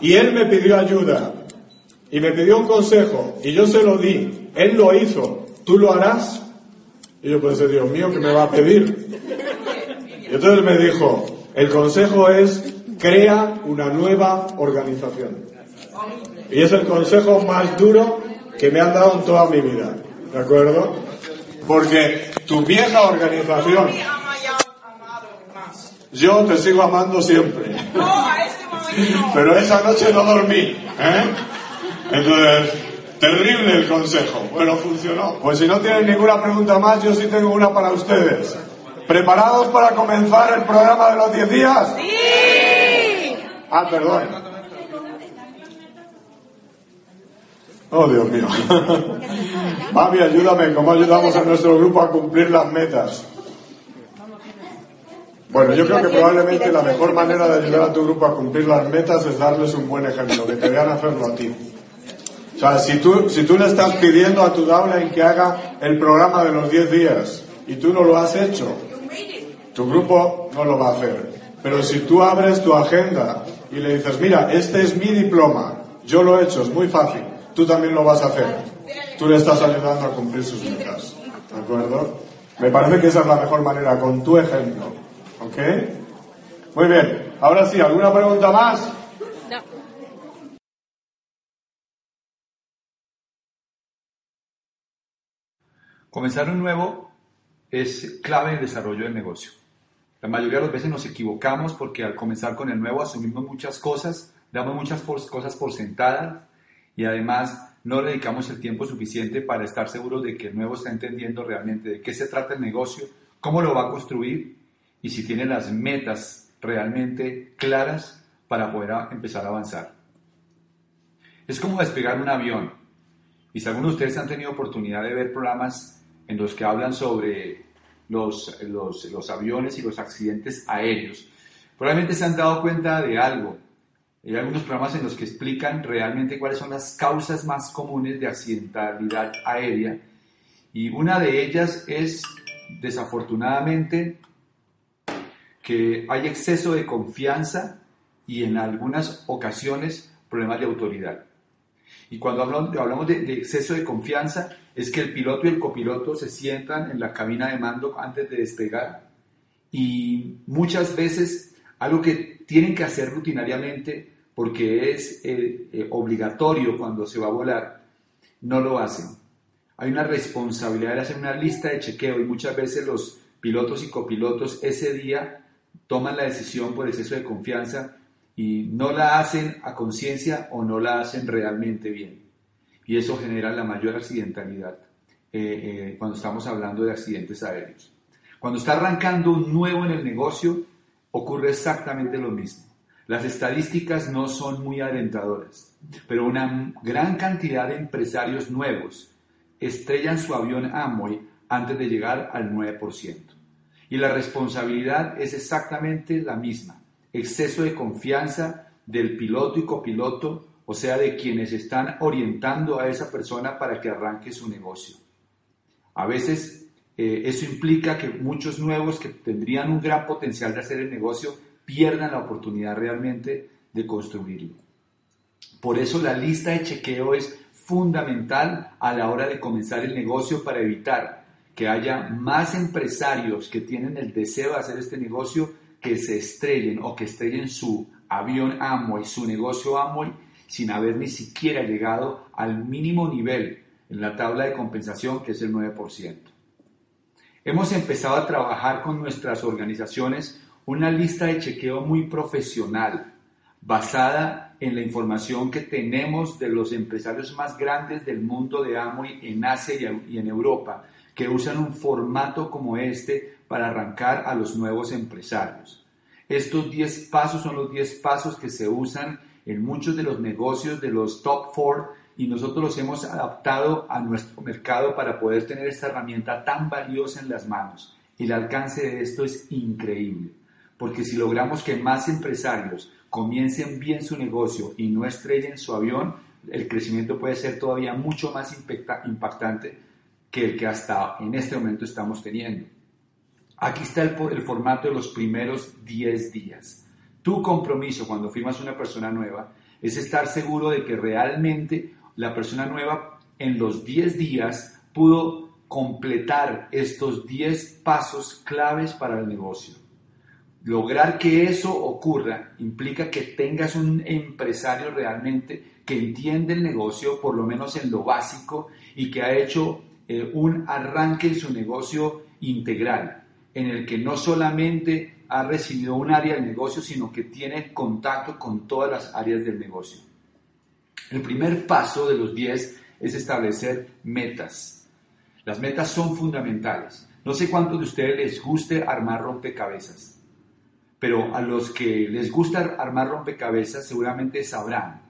Y él me pidió ayuda. Y me pidió un consejo. Y yo se lo di. Él lo hizo. ¿Tú lo harás? Y yo pensé, Dios mío, ¿qué me va a pedir? Y entonces me dijo, el consejo es, crea una nueva organización. Y es el consejo más duro que me han dado en toda mi vida. ¿De acuerdo? Porque tu vieja organización, yo te sigo amando siempre. Pero esa noche no dormí. ¿eh? Entonces, terrible el consejo. Bueno, funcionó. Pues si no tienen ninguna pregunta más, yo sí tengo una para ustedes. ¿Preparados para comenzar el programa de los 10 días? Sí. Ah, perdón. Oh, Dios mío. Mami, ayúdame, ¿cómo ayudamos a nuestro grupo a cumplir las metas? Bueno, yo creo que probablemente la mejor manera de ayudar a tu grupo a cumplir las metas es darles un buen ejemplo, que te vean hacerlo a ti. O sea, si tú, si tú le estás pidiendo a tu en que haga el programa de los 10 días y tú no lo has hecho, tu grupo no lo va a hacer. Pero si tú abres tu agenda y le dices, mira, este es mi diploma, yo lo he hecho, es muy fácil, tú también lo vas a hacer. Tú le estás ayudando a cumplir sus metas. ¿De acuerdo? Me parece que esa es la mejor manera, con tu ejemplo. ¿Ok? Muy bien. Ahora sí, ¿alguna pregunta más? Comenzar un nuevo es clave en el desarrollo del negocio. La mayoría de las veces nos equivocamos porque al comenzar con el nuevo asumimos muchas cosas, damos muchas cosas por sentadas y además no dedicamos el tiempo suficiente para estar seguros de que el nuevo está entendiendo realmente de qué se trata el negocio, cómo lo va a construir y si tiene las metas realmente claras para poder empezar a avanzar. Es como despegar un avión. Y si algunos de ustedes han tenido oportunidad de ver programas en los que hablan sobre los, los, los aviones y los accidentes aéreos, probablemente se han dado cuenta de algo. Hay algunos programas en los que explican realmente cuáles son las causas más comunes de accidentalidad aérea y una de ellas es desafortunadamente que hay exceso de confianza y en algunas ocasiones problemas de autoridad. Y cuando hablamos, de, exceso de confianza, es que el piloto y el copiloto se sientan en la cabina de mando antes de despegar y muchas veces algo que tienen que hacer rutinariamente porque es eh, eh, obligatorio cuando se va a volar, no lo hacen. Hay una responsabilidad de hacer una lista de chequeo y muchas veces los pilotos y copilotos ese día toman la decisión por exceso de confianza y no la hacen a conciencia o no la hacen realmente bien. Y eso genera la mayor accidentalidad eh, eh, cuando estamos hablando de accidentes aéreos. Cuando está arrancando un nuevo en el negocio, ocurre exactamente lo mismo. Las estadísticas no son muy alentadoras, pero una gran cantidad de empresarios nuevos estrellan su avión Amway antes de llegar al 9%. Y la responsabilidad es exactamente la misma. exceso de confianza del piloto y copiloto, o sea, de quienes están orientando a esa persona para que arranque su negocio. A veces eh, eso implica que muchos nuevos que tendrían un gran potencial de hacer el negocio pierdan la oportunidad realmente de construirlo. Por eso la lista de chequeo es fundamental a la hora de comenzar el negocio para evitar que haya más empresarios que tienen el deseo de hacer este negocio que se estrellen o que estrellen su avión Amway, su negocio Amway, sin haber ni siquiera llegado al mínimo nivel en la tabla de compensación que es el 9%. Hemos empezado a trabajar con nuestras organizaciones una lista de chequeo muy profesional, basada en la información que tenemos de los empresarios más grandes del mundo de Amway en Asia y en Europa, que usan un formato como este para arrancar a los nuevos empresarios. Estos 10 pasos son los 10 pasos que se usan en muchos de los negocios de los top 4 y nosotros los hemos adaptado a nuestro mercado para poder tener esta herramienta tan valiosa en las manos. El alcance de esto es increíble, porque si logramos que más empresarios comiencen bien su negocio y no estrellen su avión, el crecimiento puede ser todavía mucho más impactante que el que hasta en este momento estamos teniendo. Aquí está el, el formato de los primeros 10 días. Tu compromiso cuando firmas una persona nueva es estar seguro de que realmente la persona nueva en los 10 días pudo completar estos 10 pasos claves para el negocio. Lograr que eso ocurra implica que tengas un empresario realmente que entiende el negocio, por lo menos en lo básico, y que ha hecho eh, un arranque en su negocio integral, en el que no solamente ha recibido un área del negocio, sino que tiene contacto con todas las áreas del negocio. El primer paso de los 10 es establecer metas. Las metas son fundamentales. No sé cuántos de ustedes les guste armar rompecabezas, pero a los que les gusta armar rompecabezas seguramente sabrán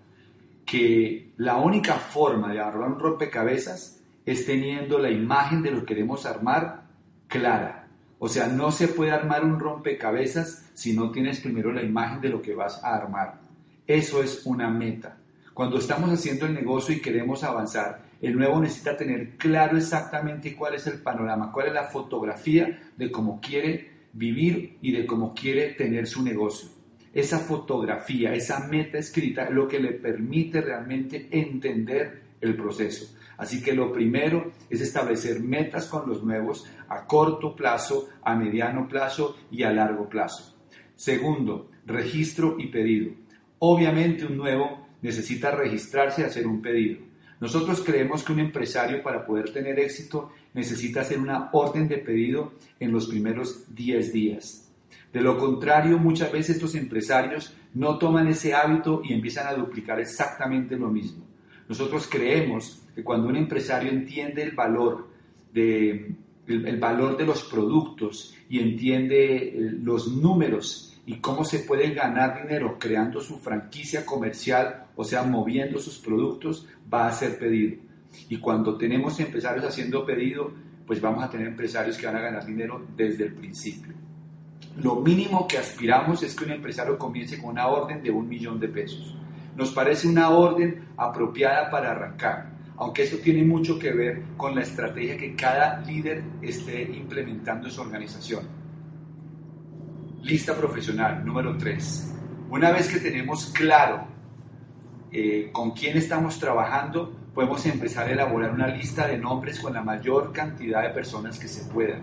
que la única forma de armar un rompecabezas es teniendo la imagen de lo que queremos armar clara. O sea, no se puede armar un rompecabezas si no tienes primero la imagen de lo que vas a armar. Eso es una meta. Cuando estamos haciendo el negocio y queremos avanzar, el nuevo necesita tener claro exactamente cuál es el panorama, cuál es la fotografía de cómo quiere vivir y de cómo quiere tener su negocio. Esa fotografía, esa meta escrita es lo que le permite realmente entender el proceso. Así que lo primero es establecer metas con los nuevos a corto plazo, a mediano plazo y a largo plazo. Segundo, registro y pedido. Obviamente un nuevo necesita registrarse y hacer un pedido. Nosotros creemos que un empresario para poder tener éxito necesita hacer una orden de pedido en los primeros 10 días. De lo contrario, muchas veces estos empresarios no toman ese hábito y empiezan a duplicar exactamente lo mismo. Nosotros creemos que cuando un empresario entiende el valor de, el valor de los productos y entiende eh, los números y cómo se puede ganar dinero creando su franquicia comercial, o sea, moviendo sus productos, va a ser pedido. Y cuando tenemos empresarios haciendo pedido, pues vamos a tener empresarios que van a ganar dinero desde el principio. Lo mínimo que aspiramos es que un empresario comience con una orden de un millón de pesos. Nos parece una orden apropiada para arrancar, aunque eso tiene mucho que ver con la estrategia que cada líder esté implementando en su organización. Lista profesional, número 3. Una vez que tenemos claro eh, con quién estamos trabajando, podemos empezar a elaborar una lista de nombres con la mayor cantidad de personas que se puedan.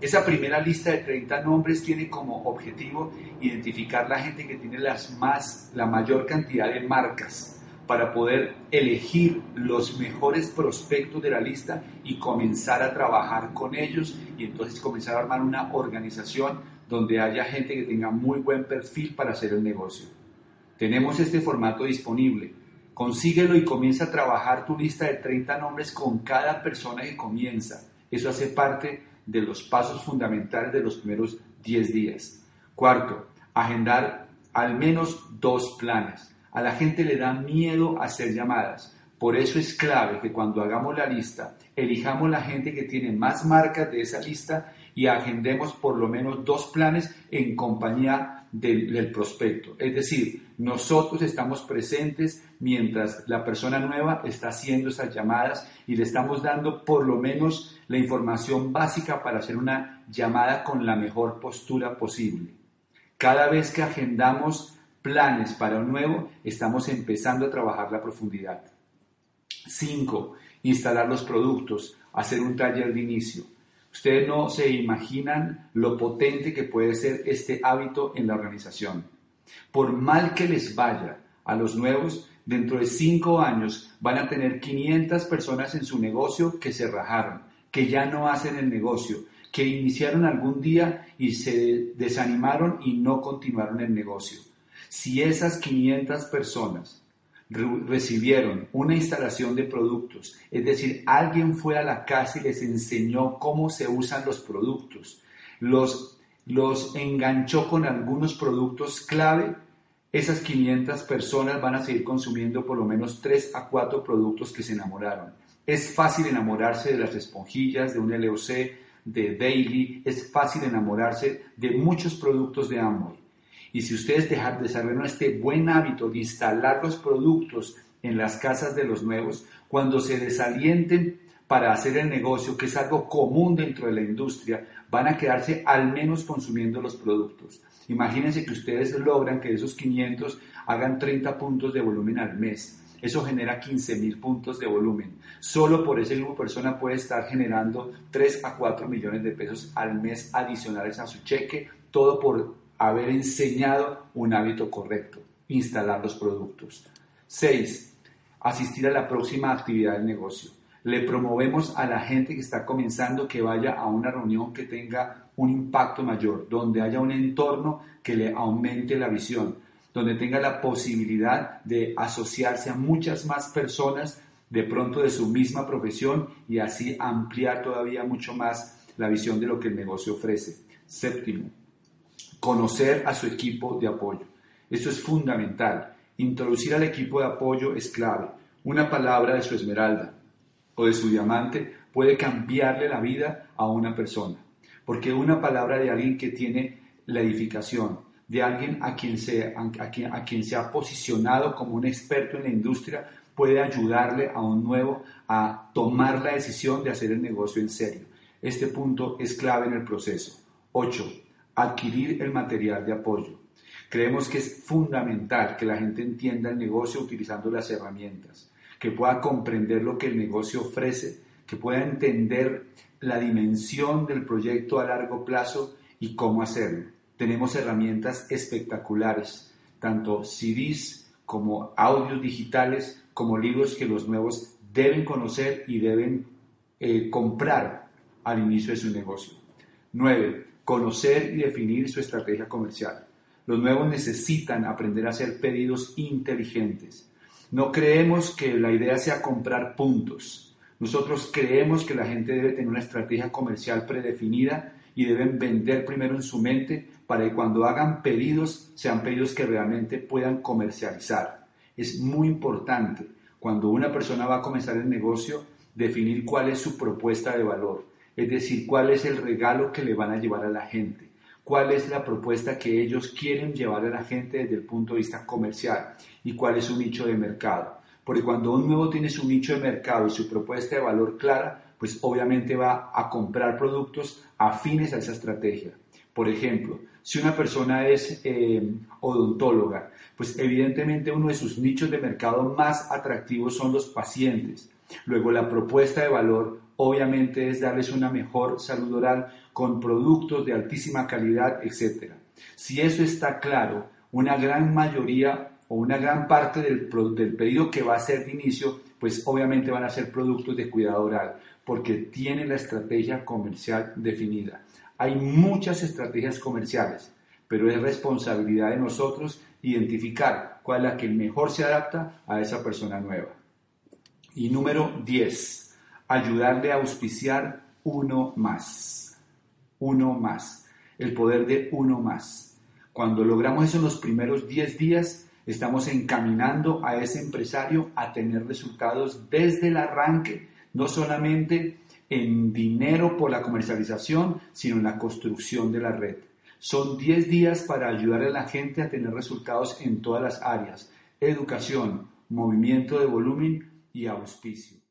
Esa primera lista de 30 nombres tiene como objetivo identificar la gente que tiene las más, la mayor cantidad de marcas para poder elegir los mejores prospectos de la lista y comenzar a trabajar con ellos y entonces comenzar a armar una organización donde haya gente que tenga muy buen perfil para hacer el negocio. Tenemos este formato disponible. Consíguelo y comienza a trabajar tu lista de 30 nombres con cada persona que comienza. Eso hace parte de los pasos fundamentales de los primeros 10 días. Cuarto, agendar al menos dos planes. A la gente le da miedo hacer llamadas. Por eso es clave que cuando hagamos la lista, elijamos la gente que tiene más marcas de esa lista y agendemos por lo menos dos planes en compañía del, prospecto. Es decir, nosotros estamos presentes mientras la persona nueva está haciendo esas llamadas y le estamos dando por lo menos la información básica para hacer una llamada con la mejor postura posible. Cada vez que agendamos planes para un nuevo, estamos empezando a trabajar la profundidad. 5. Instalar los productos, hacer un taller de inicio. Ustedes no se imaginan lo potente que puede ser este hábito en la organización. Por mal que les vaya a los nuevos, dentro de cinco años van a tener 500 personas en su negocio que se rajaron, que ya no hacen el negocio, que iniciaron algún día y se desanimaron y no continuaron el negocio. Si esas 500 personas recibieron una instalación de productos, es decir, alguien fue a la casa y les enseñó cómo se usan los productos, los, los enganchó con algunos productos clave, esas 500 personas van a seguir consumiendo por lo menos 3 a 4 productos que se enamoraron. Es fácil enamorarse de las esponjillas, de un LOC, de Daily, es fácil enamorarse de muchos productos de Amway. Y si ustedes dejan, desarrollan este buen hábito de instalar los productos en las casas de los nuevos, cuando se desalienten para hacer el negocio, que es algo común dentro de la industria, van a quedarse al menos consumiendo los productos. Imagínense que ustedes logran que esos 500 hagan 30 puntos de volumen al mes. Eso genera 15 mil puntos de volumen. Solo por ese grupo de persona puede estar generando 3 a 4 millones de pesos al mes adicionales a su cheque, todo por haber enseñado un hábito correcto, instalar los productos. 6. Asistir a la próxima actividad del negocio. Le promovemos a la gente que está comenzando que vaya a una reunión que tenga un impacto mayor, donde haya un entorno que le aumente la visión, donde tenga la posibilidad de asociarse a muchas más personas de pronto de su misma profesión y así ampliar todavía mucho más la visión de lo que el negocio ofrece. Séptimo, conocer a su equipo de apoyo. Esto es fundamental. Introducir al equipo de apoyo es clave. Una palabra de su esmeralda o de su diamante puede cambiarle la vida a una persona. Porque una palabra de alguien que tiene la edificación, de alguien a quien, se, a, quien, a quien se ha posicionado como un experto en la industria, puede ayudarle a un nuevo a tomar la decisión de hacer el negocio en serio. Este punto es clave en el proceso. 8 adquirir el material de apoyo. Creemos que es fundamental que la gente entienda el negocio utilizando las herramientas, que pueda comprender lo que el negocio ofrece, que pueda entender la dimensión del proyecto a largo plazo y cómo hacerlo. Tenemos herramientas espectaculares, tanto CDs como audios digitales, como libros que los nuevos deben conocer y deben eh, comprar al inicio de su negocio. 9 conocer y definir su estrategia comercial. Los nuevos necesitan aprender a hacer pedidos inteligentes. No creemos que la idea sea comprar puntos. Nosotros creemos que la gente debe tener una estrategia comercial predefinida y deben vender primero en su mente para que cuando hagan pedidos sean pedidos que realmente puedan comercializar. Es muy importante cuando una persona va a comenzar el negocio definir cuál es su propuesta de valor es decir, cuál es el regalo que le van a llevar a la gente, cuál es la propuesta que ellos quieren llevar a la gente desde el punto de vista comercial y cuál es su nicho de mercado. Porque cuando un nuevo tiene su nicho de mercado y su propuesta de valor clara, pues obviamente va a comprar productos afines a esa estrategia. Por ejemplo, si una persona es eh, odontóloga, pues evidentemente uno de sus nichos de mercado más atractivos son los pacientes. Luego la propuesta de valor obviamente es darles una mejor salud oral con productos de altísima calidad, etc. Si eso está claro, una gran mayoría o una gran parte del, del pedido que va a ser de inicio, pues obviamente van a ser productos de cuidado oral, porque tienen la estrategia comercial definida. Hay muchas estrategias comerciales, pero es responsabilidad de nosotros identificar cuál es la que mejor se adapta a esa persona nueva. Y número 10 ayudarle a auspiciar uno más. Uno más. El poder de uno más. Cuando logramos eso en los primeros 10 días, estamos encaminando a ese empresario a tener resultados desde el arranque, no solamente en dinero por la comercialización, sino en la construcción de la red. Son 10 días para ayudar a la gente a tener resultados en todas las áreas, educación, movimiento de volumen y auspicio.